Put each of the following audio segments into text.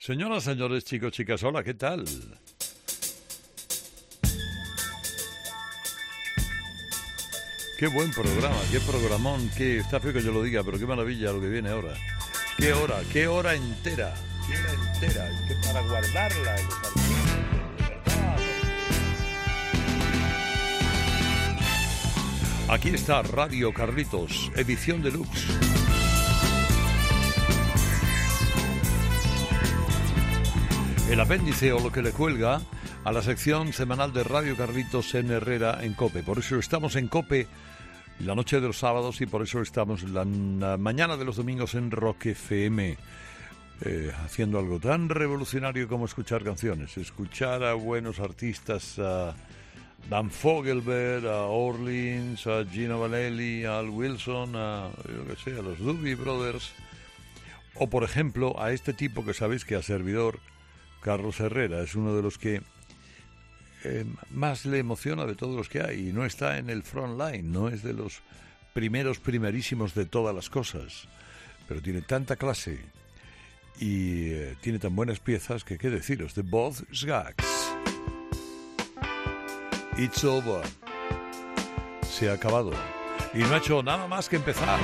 Señoras, señores, chicos, chicas, hola, ¿qué tal? Qué buen programa, qué programón, qué está feo que yo lo diga, pero qué maravilla lo que viene ahora. Qué hora, qué hora entera, qué hora entera, que para guardarla. Aquí está Radio Carlitos, edición deluxe. El apéndice o lo que le cuelga a la sección semanal de Radio Carlitos en Herrera en Cope. Por eso estamos en Cope la noche de los sábados y por eso estamos la, mañana de los domingos en Rock FM. eh, haciendo algo tan revolucionario como escuchar canciones, escuchar a buenos artistas, a Dan Fogelberg, a Orleans, a Gino Vanelli, a Al Wilson, a, yo qué sé, a los Doobie Brothers, o por ejemplo a este tipo que sabéis que a servidor, Carlos Herrera, es uno de los que eh, más le emociona de todos los que hay y no está en el front line, no es de los primeros primerísimos de todas las cosas, pero tiene tanta clase y eh, tiene tan buenas piezas que qué deciros, de Both Gags. It's over. Se ha acabado. Y no ha hecho nada más que empezar.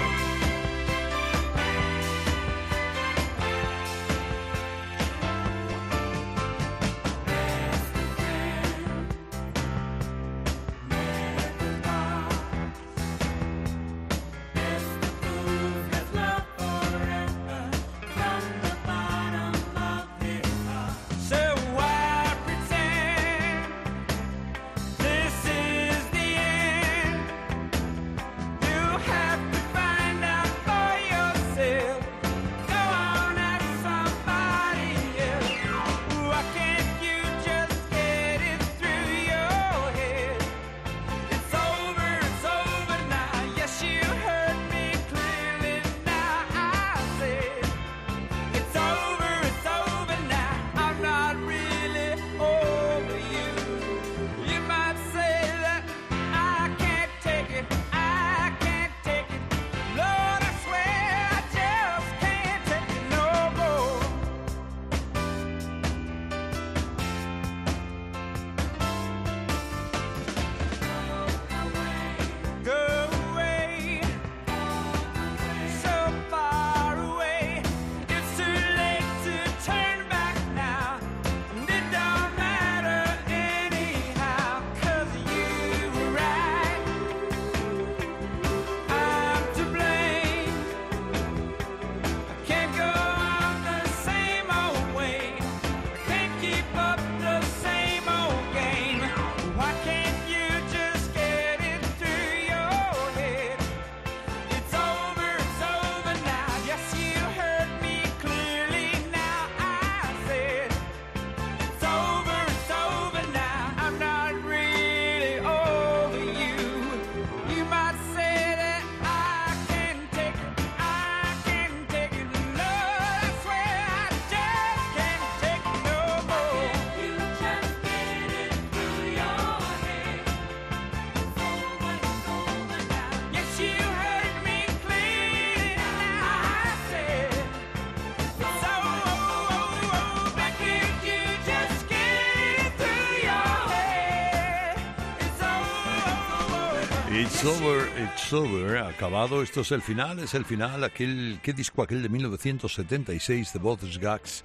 It's over, it's over, acabado, esto es el final, es el final, aquel, ¿qué disco aquel de 1976 de Both Gags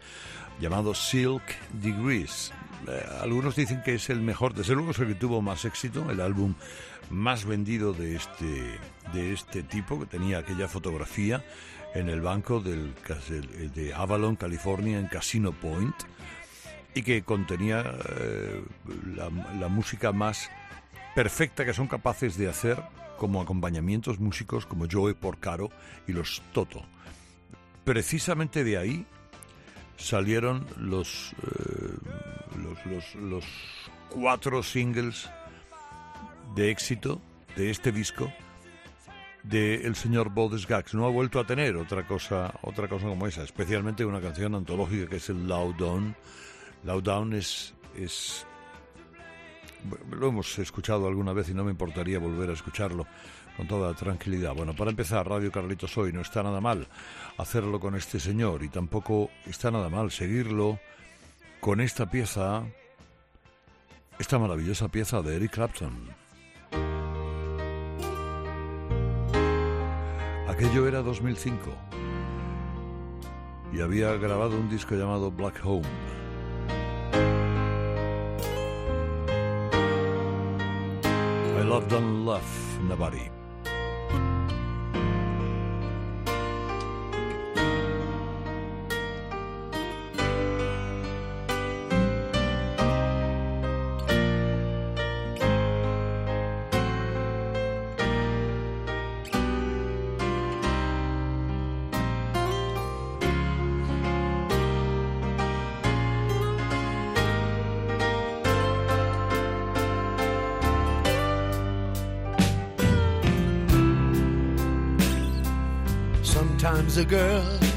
llamado Silk Degrees? Eh, algunos dicen que es el mejor, desde luego es el que tuvo más éxito, el álbum más vendido de este, de este tipo, que tenía aquella fotografía en el banco del, de Avalon, California, en Casino Point, y que contenía eh, la, la música más perfecta que son capaces de hacer como acompañamientos músicos como Joe Porcaro y los Toto. Precisamente de ahí salieron los, eh, los, los- los cuatro singles de éxito de este disco de el señor Bodes Gags. No ha vuelto a tener otra cosa, otra cosa como esa, especialmente una canción antológica que es el Low Down. Low Down es, es lo hemos escuchado alguna vez y no me importaría volver a escucharlo con toda tranquilidad. Bueno, para empezar, Radio Carlitos hoy no está nada mal hacerlo con este señor y tampoco está nada mal seguirlo con esta pieza, esta maravillosa pieza de Eric Clapton. Aquello era 2005 y había grabado un disco llamado Black Home. loved and left nobody. a girl.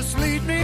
just lead me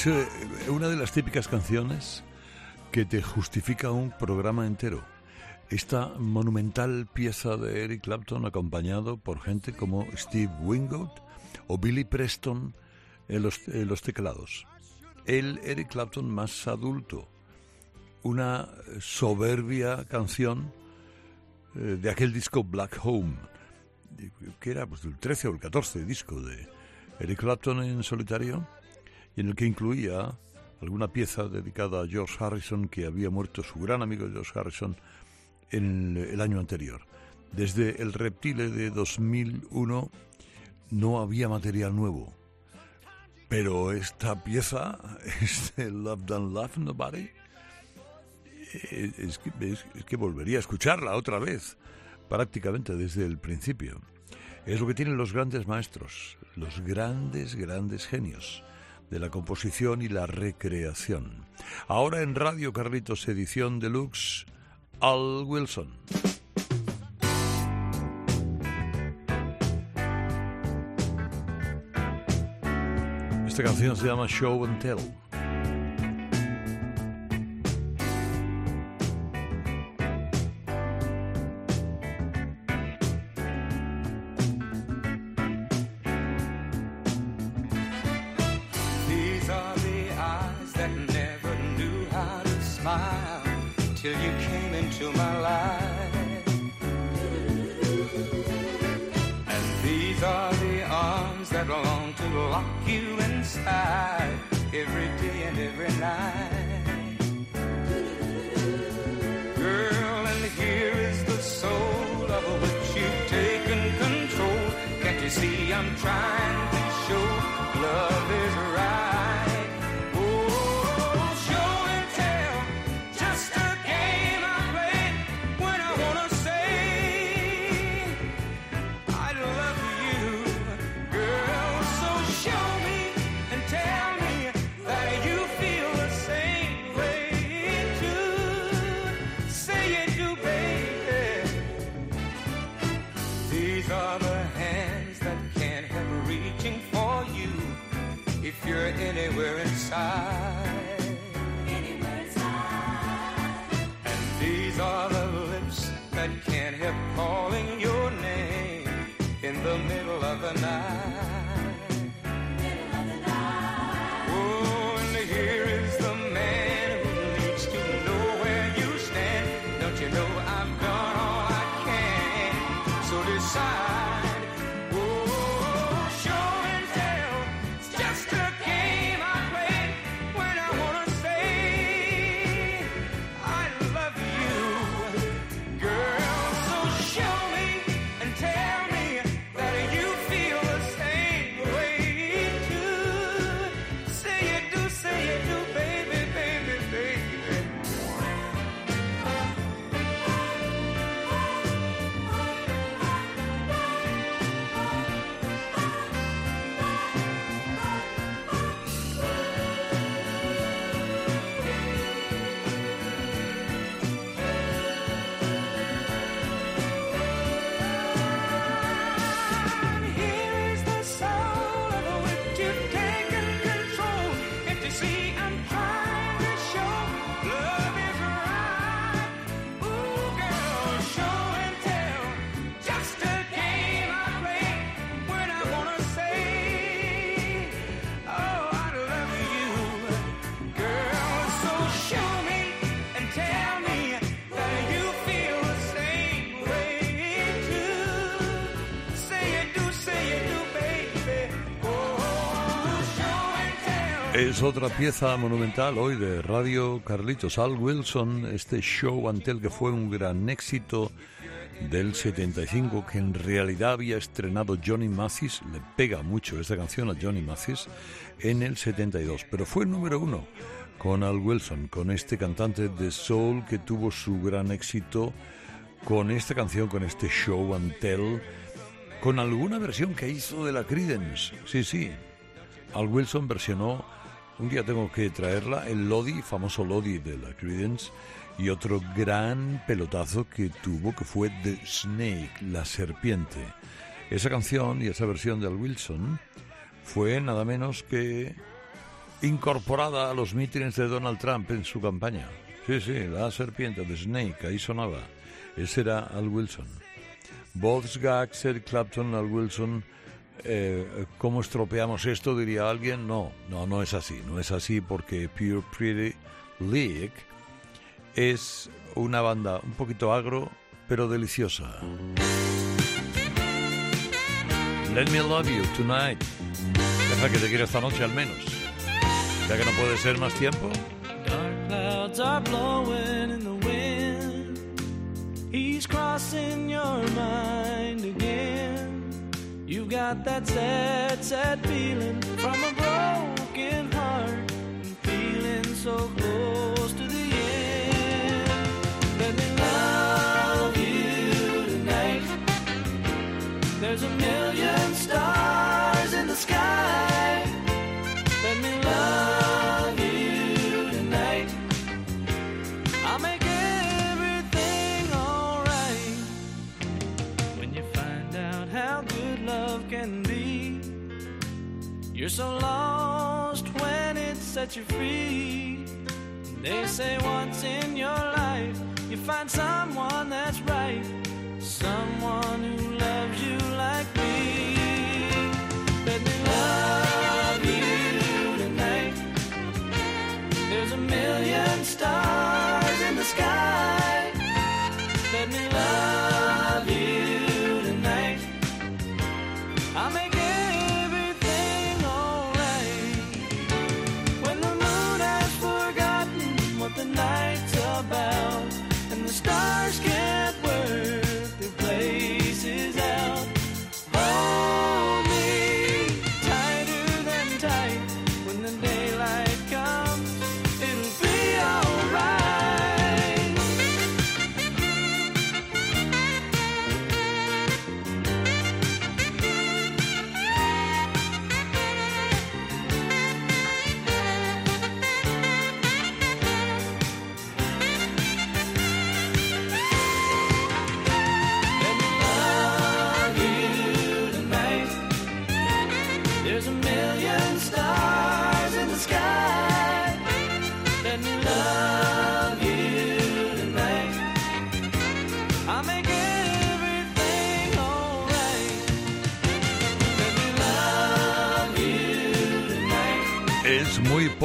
Es eh, una de las típicas canciones que te justifica un programa entero. Esta monumental pieza de Eric Clapton acompañado por gente como Steve Wingold o Billy Preston en los, teclados. El Eric Clapton más adulto. Una soberbia canción eh, de aquel disco Black Home, que era pues, el 13 o el 14 disco de Eric Clapton en solitario en el que incluía alguna pieza dedicada a George Harrison, que había muerto su gran amigo George Harrison en el año anterior. Desde el Reptile de 2001 no había material nuevo, pero esta pieza, este Love Don't Love Nobody, es que, es que volvería a escucharla otra vez, prácticamente desde el principio. Es lo que tienen los grandes maestros, los grandes, grandes genios de la composición y la recreación. Ahora en Radio Carlitos Edición Deluxe, Al Wilson. Esta canción se llama Show and Tell. Inside every day and every night. Girl, and here is the soul of which you've taken control. Can't you see I'm trying We're inside. Es otra pieza monumental hoy de Radio Carlitos. Al Wilson, este show Antel que fue un gran éxito del 75 que en realidad había estrenado Johnny Mathis, le pega mucho esta canción a Johnny Mathis, en el 72, pero fue número uno con Al Wilson, con este cantante de soul que tuvo su gran éxito con esta canción, con este show and tell, con alguna versión que hizo de la Creedence. Sí, sí. Al Wilson versionó, un día tengo que traerla, el Lodi, famoso Lodi de la Creedence, y otro gran pelotazo que tuvo que fue The Snake, la serpiente. Esa canción y esa versión de Al Wilson fue nada menos que incorporada a los mítines de Donald Trump en su campaña. Sí, sí, la serpiente, The Snake, ahí sonaba. Ese era Al Wilson. Both Gags, Eric Clapton, Al Wilson. Eh, ¿Cómo estropeamos esto? Diría alguien. No, no, no es así. No es así porque Pure Pretty League es una banda un poquito agro, pero deliciosa. Let me love you tonight. Deja que te quiera esta noche al menos. Ya que no puede ser más tiempo. Dark clouds are blowing in the wind. He's crossing your mind again. You got that sad, sad feeling from a broken heart. And feeling so close to the end. Let me love you tonight. There's a million stars so lost when it sets you free. They say once in your life you find someone that's right, someone who loves you like me. Let me love you tonight. There's a million stars in the sky.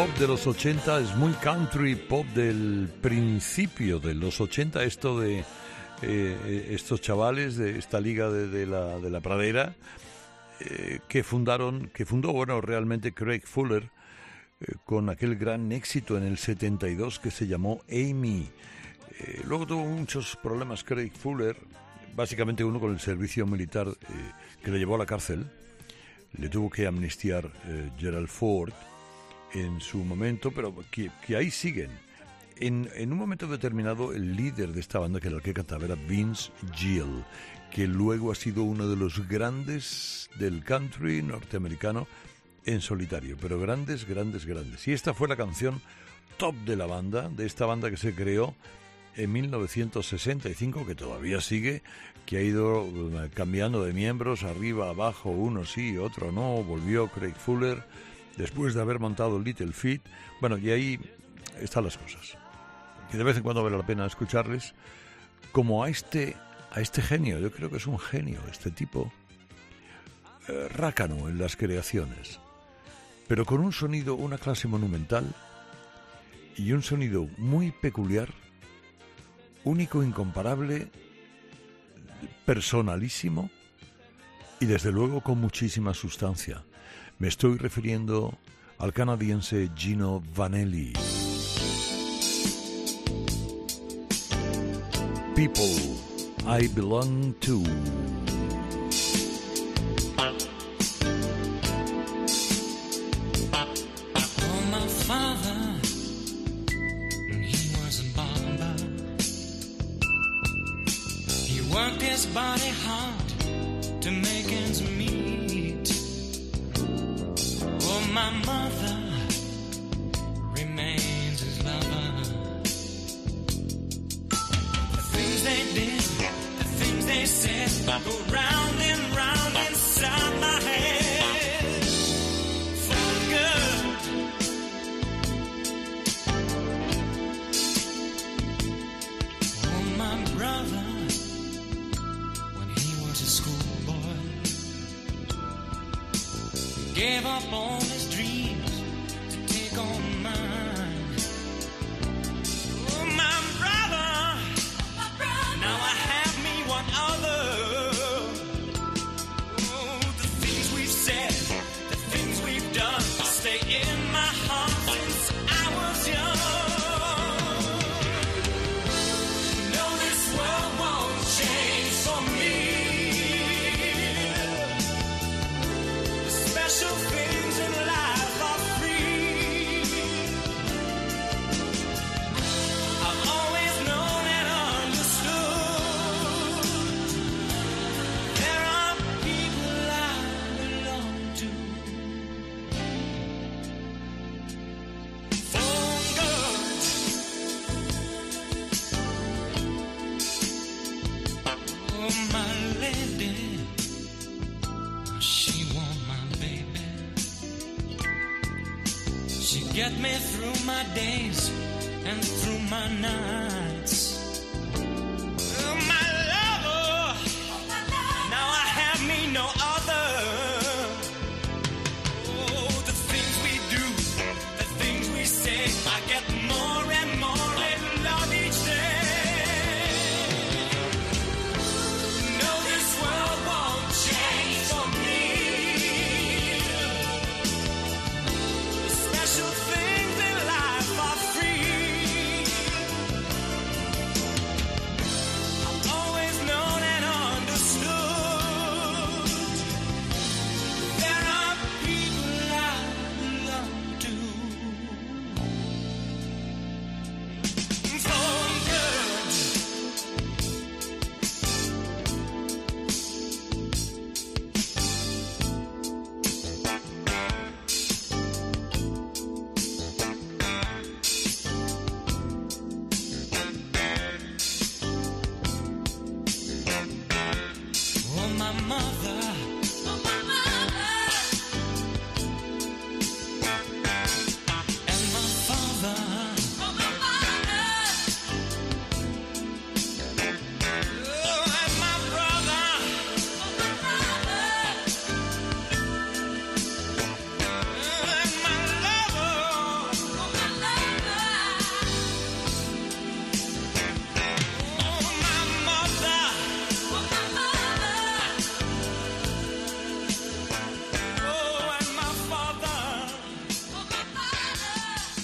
Pop de los 80, es muy country pop del principio de los 80, esto de eh, estos chavales de esta liga de, de la, de la pradera eh, que fundaron, que fundó, bueno, realmente Craig Fuller eh, con aquel gran éxito en el 72 que se llamó Amy. Eh, luego tuvo muchos problemas Craig Fuller, básicamente uno con el servicio militar eh, que le llevó a la cárcel. Le tuvo que amnistiar eh, Gerald Ford en su momento, pero que, ahí siguen. En, en un momento determinado, el líder de esta banda, que era el que cantaba, era Vince Gill, que luego ha sido uno de los grandes del country norteamericano en solitario, pero grandes, grandes, grandes. Y esta fue la canción top de la banda, de esta banda que se creó en 1965, que todavía sigue, que ha ido eh, cambiando de miembros, arriba, abajo, uno sí, otro no, volvió Craig Fuller, después de haber montado Little Feet, bueno, y ahí están las cosas. Y de vez en cuando vale la pena escucharles, como a este, a este genio, yo creo que es un genio, este tipo, eh, rácano en las creaciones, pero con un sonido, una clase monumental y un sonido muy peculiar, único, incomparable, personalísimo y desde luego con muchísima sustancia. Me estoy refiriendo al canadiense Gino Vanelli. People, I Belong To. Oh. He worked his body hard Hola.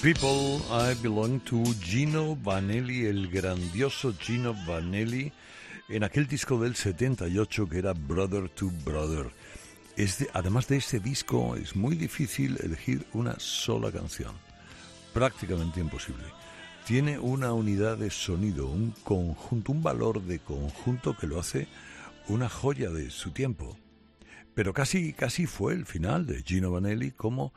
People I Belong to Gino Vanelli, el grandioso Gino Vanelli, en aquel disco del 78 que era Brother to Brother. Es de- además de este disco, es muy difícil elegir una sola canción. Prácticamente imposible. Tiene una unidad de sonido, un conjunto, un valor de conjunto que lo hace una joya de su tiempo. Pero casi, casi fue el final de Gino Vanelli como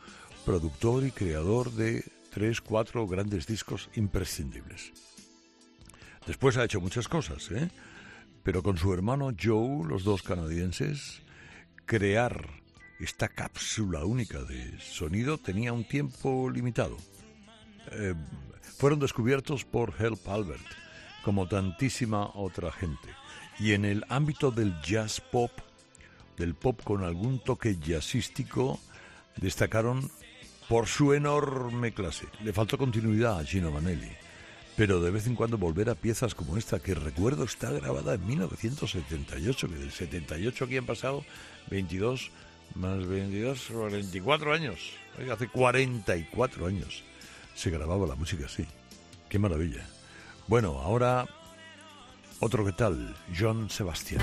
productor y creador de tres, cuatro grandes discos imprescindibles. Después ha hecho muchas cosas, ¿eh? Pero con su hermano Joe, los dos canadienses, crear esta cápsula única de sonido tenía un tiempo limitado. Eh, fueron descubiertos por Help Albert, como tantísima otra gente. Y en el ámbito del jazz pop, del pop con algún toque jazzístico, destacaron por su enorme clase. Le faltó continuidad a Gino Manelli, pero de vez en cuando volver a piezas como esta, que recuerdo está grabada en 1978, que del 78 aquí han pasado 22 más 22, 44 años. Oiga, hace 44 años se grababa la música así. Qué maravilla. Bueno, ahora otro que tal, John Sebastián.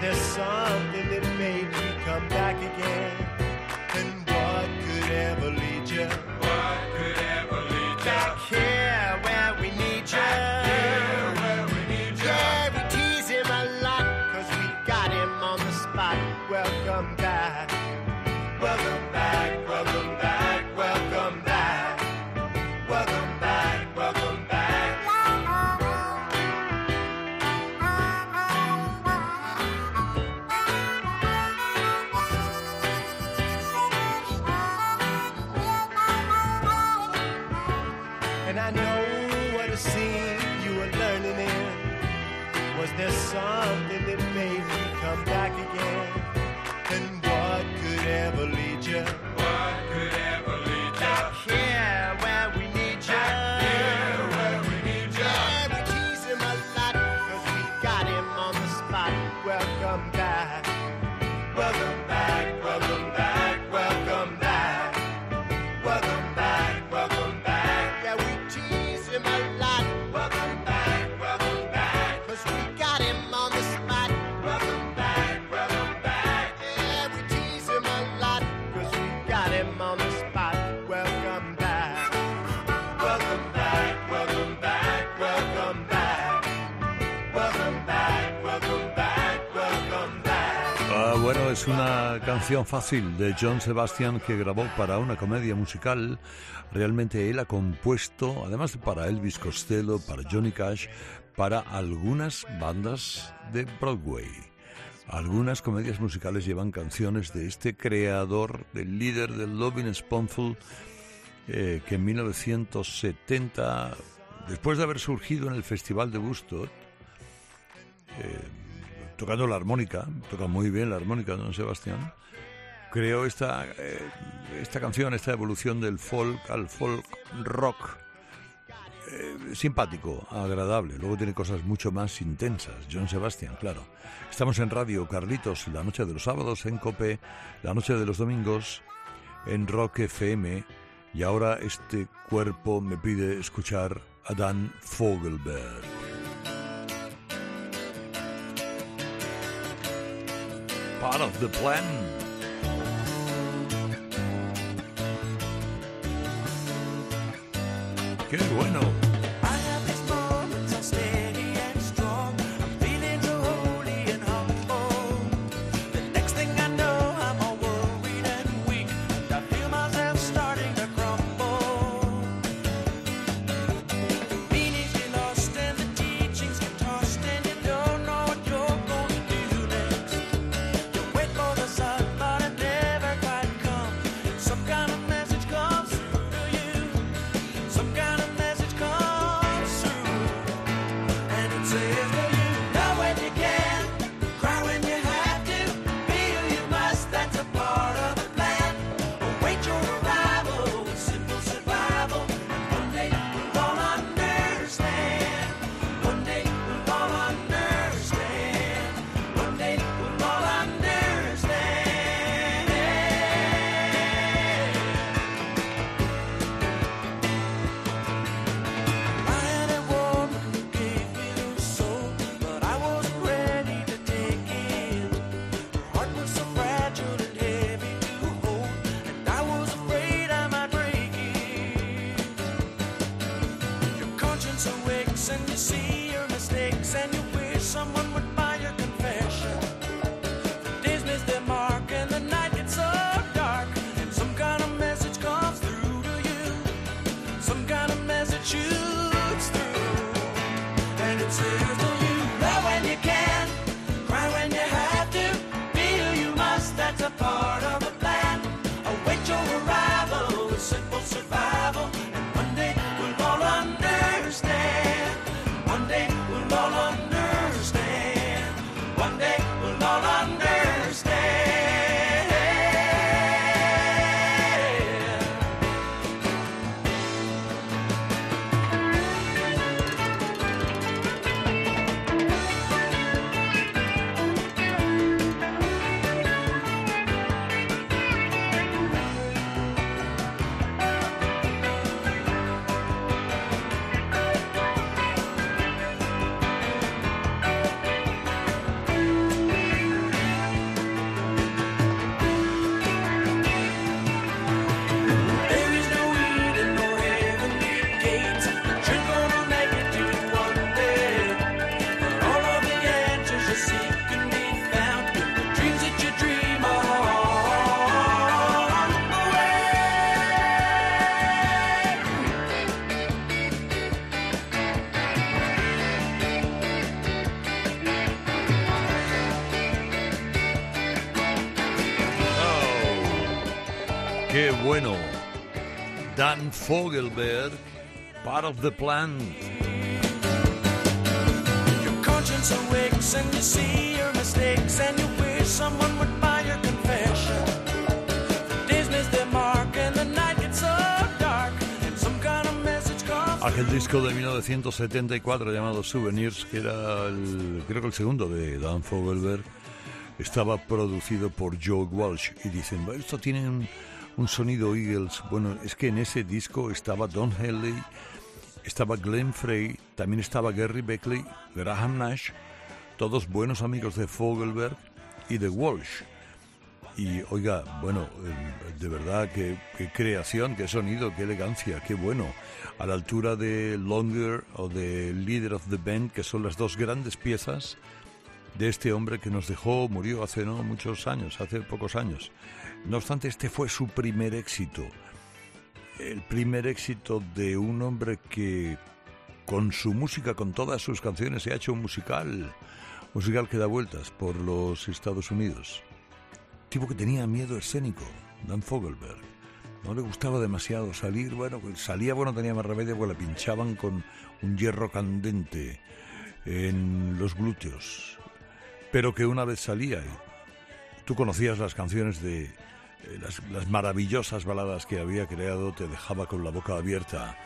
There's something that made me come back again. something that made me come back again. es una canción fácil de John Sebastian que grabó para una comedia musical. Realmente él ha compuesto, además para Elvis Costello, para Johnny Cash, para algunas bandas de Broadway. Algunas comedias musicales llevan canciones de este creador, del líder del Loving Spoonful, eh, que en 1970, después de haber surgido en el Festival de Woodstock, eh, tocando la armónica, toca muy bien la armónica don Sebastián, creó esta, eh, esta canción, esta evolución del folk al folk rock. Eh, simpático, agradable. Luego tiene cosas mucho más intensas. John Sebastian, claro. Estamos en Radio Carlitos, la noche de los sábados en Cope, la noche de los domingos en Rock FM. Y ahora este cuerpo me pide escuchar a Dan Fogelberg. part of the plan. Qué bueno. Qué bueno. Dan Fogelberg, part of the plan. Your conscience awakes and you see your mistakes and you wish someone would buy your confession. The days miss their mark and the night gets so dark and some kind of message comes. Aquel disco de 1974 llamado Souvenirs, que era el, creo que el segundo de Dan Fogelberg, estaba producido por Joe Walsh. Y dicen, "Bueno, esto tiene un, un sonido Eagles. Bueno, es que en ese disco estaba Don Henley, estaba Glenn Frey, también estaba Gary Beckley, Graham Nash, todos buenos amigos de Fogelberg y de Walsh. Y oiga, bueno, eh, de verdad, qué, qué creación, qué sonido, qué elegancia, qué bueno. A la altura de Longer o de Leader of the Band, que son las dos grandes piezas de este hombre que nos dejó, murió hace no muchos años, hace pocos años. No obstante, este fue su primer éxito. El primer éxito de un hombre que con su música, con todas sus canciones, se ha hecho un musical, musical que da vueltas por los Estados Unidos. Tipo que tenía miedo escénico, Dan Fogelberg. No le gustaba demasiado salir, bueno, salía, bueno, tenía más remedio porque le pinchaban con un hierro candente en los glúteos. Pero que una vez salía, y tú conocías las canciones de eh, las, las maravillosas baladas que había creado, te dejaba con la boca abierta.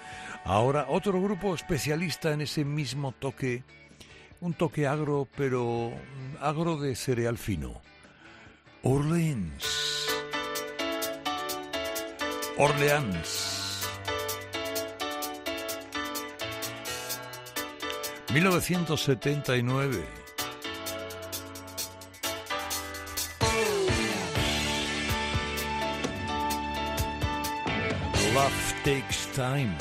Ahora, otro grupo especialista en ese mismo toque, un toque agro, pero agro de cereal fino. Orleans. Orleans. 1979. Takes time.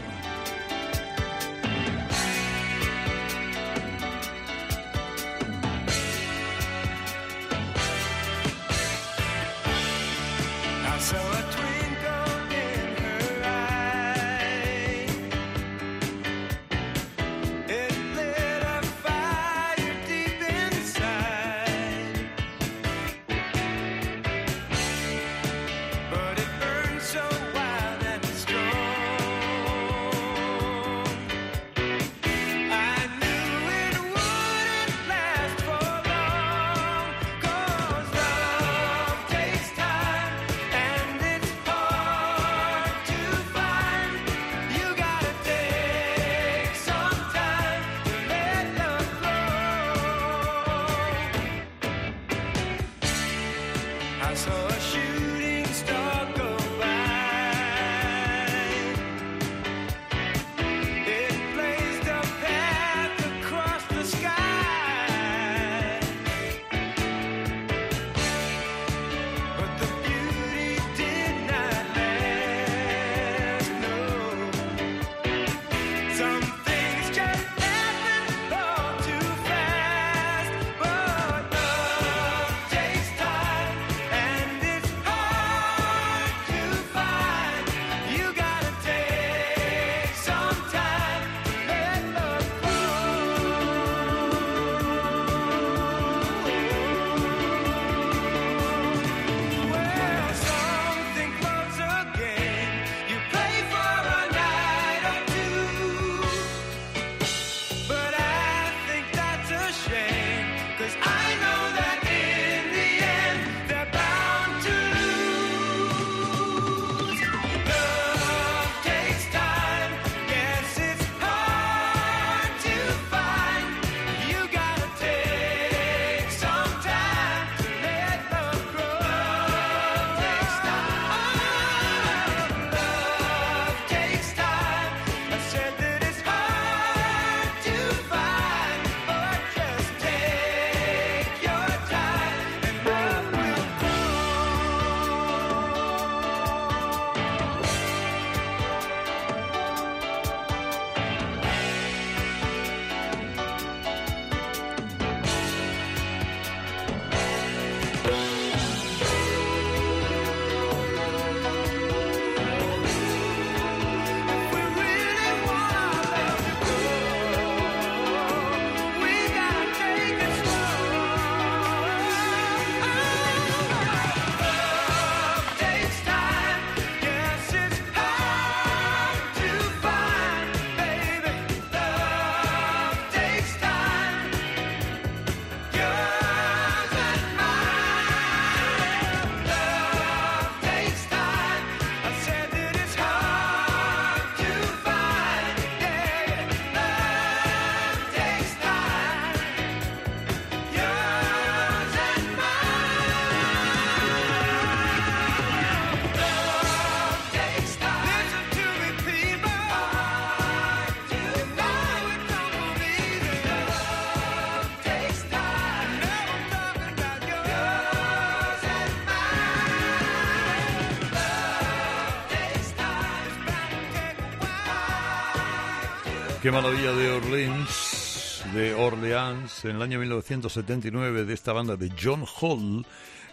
Maravilla de Orleans, de Orleans, en el año 1979 de esta banda de John Hall,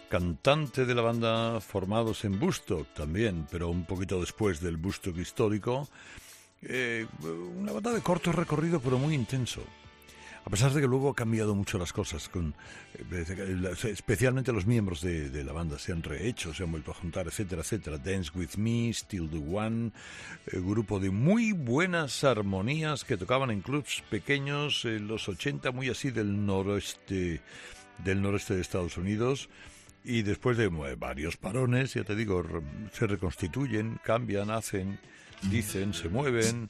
cantante de la banda formados en Bustock también, pero un poquito después del Bustock histórico. Eh, una banda de corto recorrido pero muy intenso. A pesar de que luego ha cambiado mucho las cosas, con, eh, especialmente los miembros de, de, la banda se han rehecho, se han vuelto a juntar, etcétera, etcétera. Dance With Me, Still The One, eh, grupo de muy buenas armonías que tocaban en clubs pequeños en los 80, muy así del noroeste, del noreste de Estados Unidos. Y después de varios parones, ya te digo, se reconstituyen, cambian, hacen dicen, se mueven.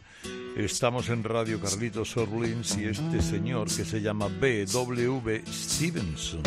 Estamos en Radio Carlitos Orleans y este señor que se llama B.W. Stevenson.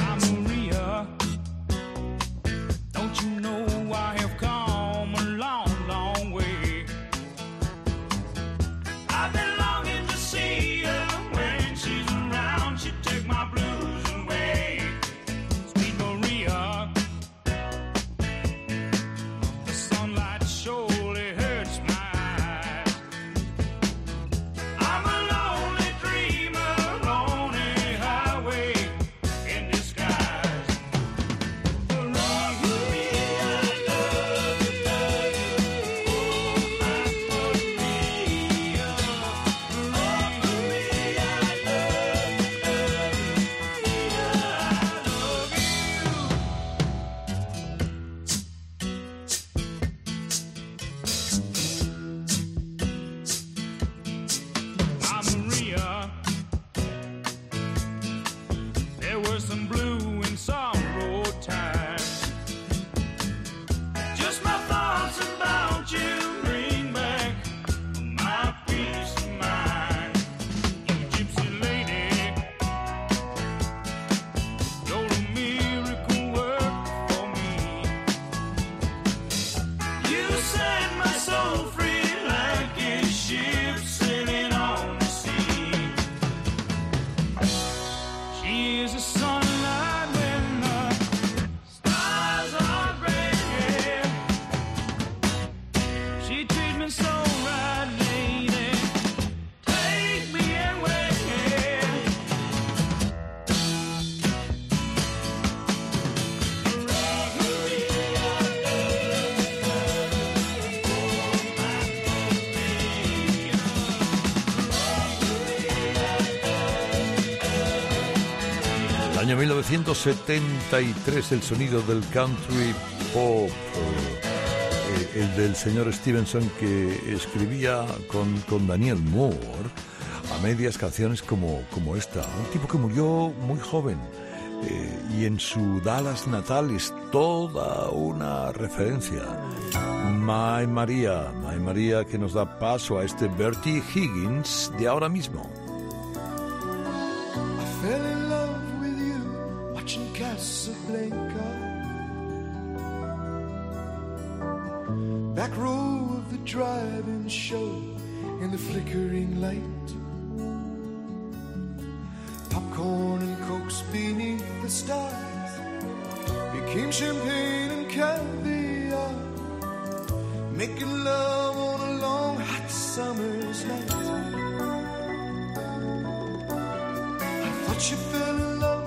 1973, el sonido del country pop, eh, el del señor Stevenson que escribía con, con Daniel Moore a medias canciones como, como esta. Un tipo que murió muy joven eh, y en su Dallas natal es toda una referencia. My María, My María que nos da paso a este Bertie Higgins de ahora mismo. Back row of the drive-in show in the flickering light. Popcorn and cokes beneath the stars became champagne and caviar. Making love on a long hot summer's night. I thought you fell in love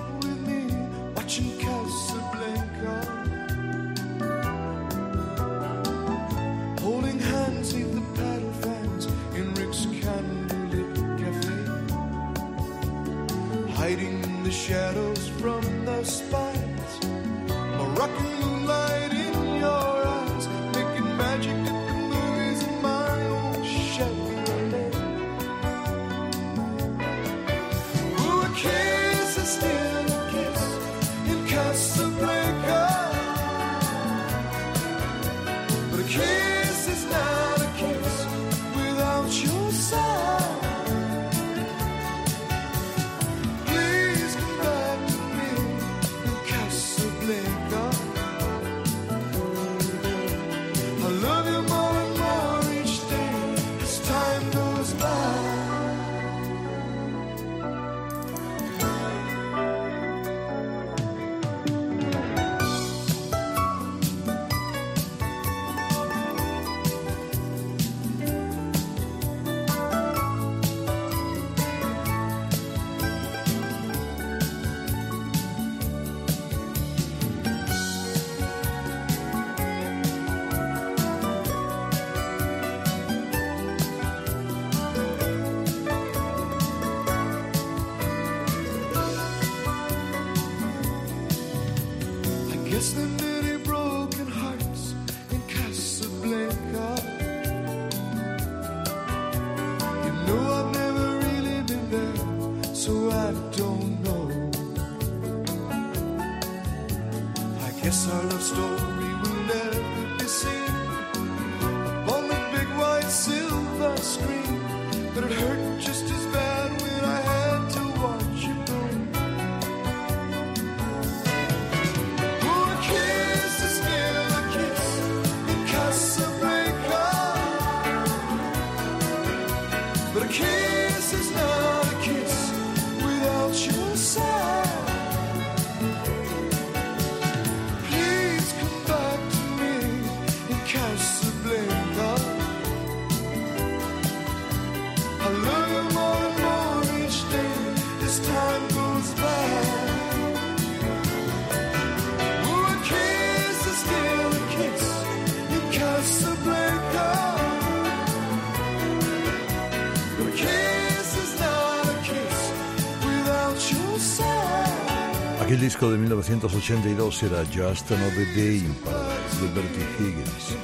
El disco de 1982 era Just Another Day in Paradise de Bertie Higgins.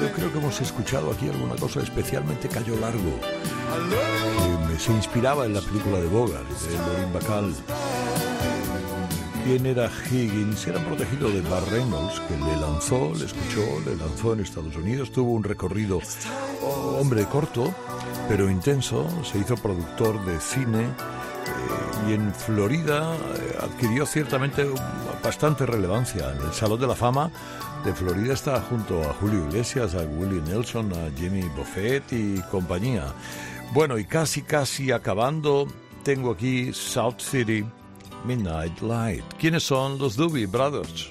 Yo creo que hemos escuchado aquí alguna cosa especialmente Cayo Largo. Eh, se inspiraba en la película de Bogart, de Lorin Bacal. ¿Quién era Higgins? Era protegido de Bar Reynolds, que le lanzó, le escuchó, le lanzó en Estados Unidos. Tuvo un recorrido, oh, hombre, corto, pero intenso. Se hizo productor de cine. Eh, y en Florida eh, adquirió ciertamente bastante relevancia. En el Salón de la Fama de Florida está junto a Julio Iglesias, a Willie Nelson, a Jimmy Buffett y compañía. Bueno, y casi casi acabando, tengo aquí South City Midnight Light. ¿Quiénes son los Doobie Brothers?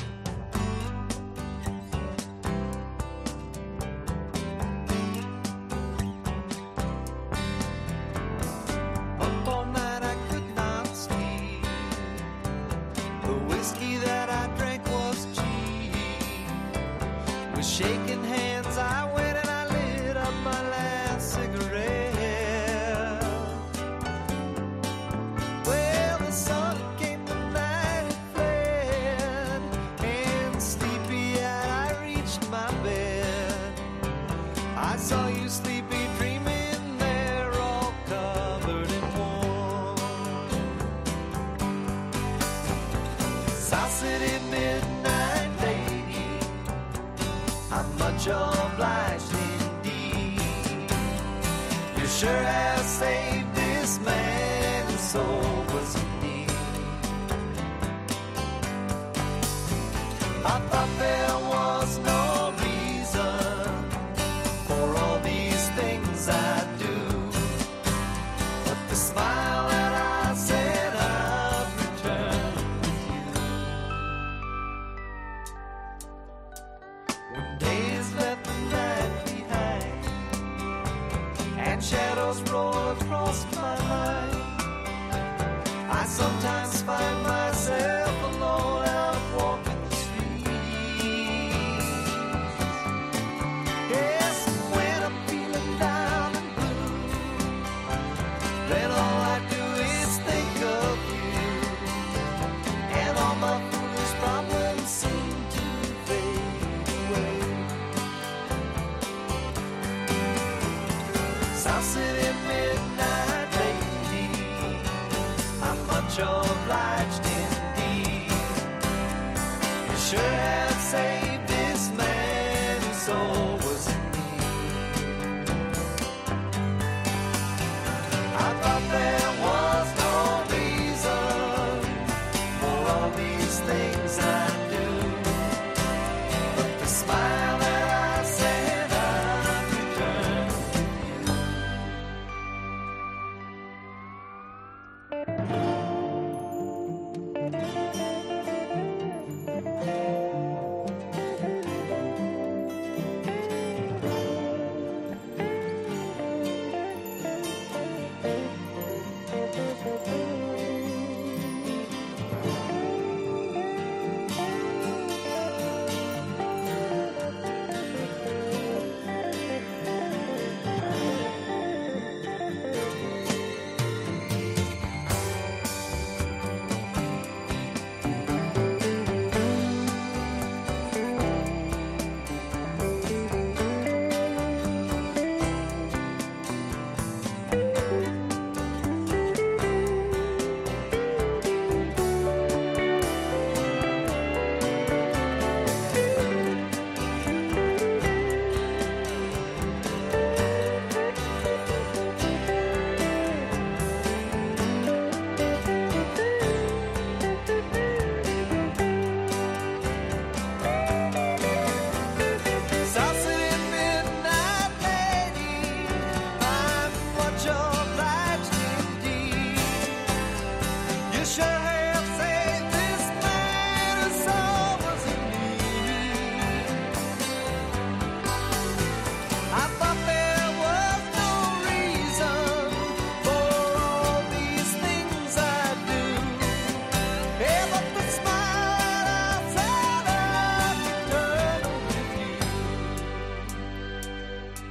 Oh.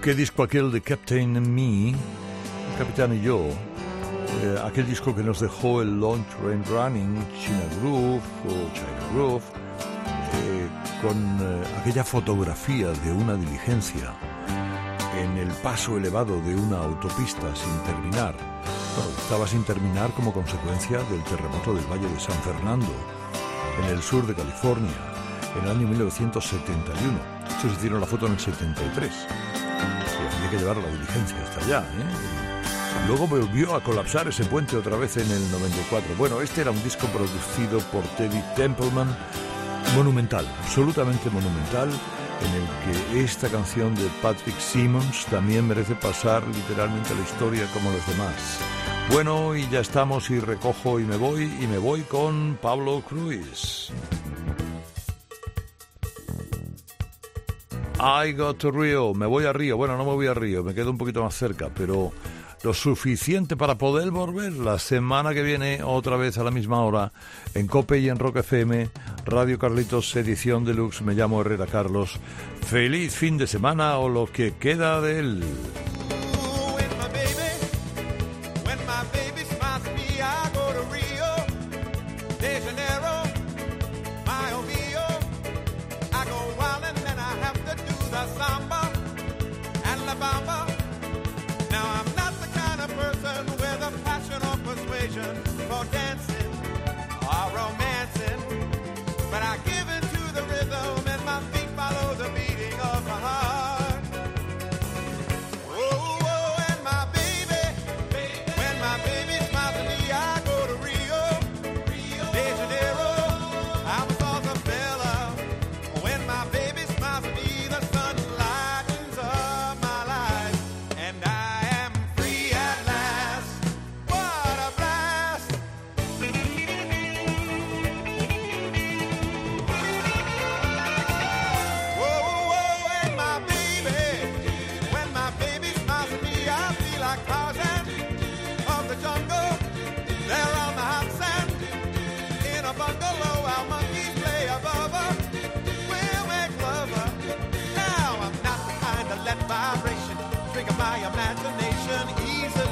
Qué disco aquel de Captain Me, Capitán y yo, eh, aquel disco que nos dejó el Long Train Running, China Groove o China Groove, eh, con eh, aquella fotografía de una diligencia en el paso elevado de una autopista sin terminar. Estaba sin terminar como consecuencia del terremoto del Valle de San Fernando, en el sur de California, en el año 1971. Estos hicieron la foto en el 73. Había que llevar la diligencia hasta allá. ¿eh? Luego volvió a colapsar ese puente otra vez en el 94. Bueno, este era un disco producido por Teddy Templeman, monumental, absolutamente monumental, en el que esta canción de Patrick Simmons también merece pasar literalmente la historia como los demás. Bueno, y ya estamos y recojo y me voy y me voy con Pablo Cruz. I got to Rio, me voy a Río, bueno, no me voy a Río, me quedo un poquito más cerca, pero lo suficiente para poder volver la semana que viene otra vez a la misma hora en Cope y en Rock FM, Radio Carlitos, edición deluxe, me llamo Herrera Carlos. Feliz fin de semana o lo que queda de él. uneasy.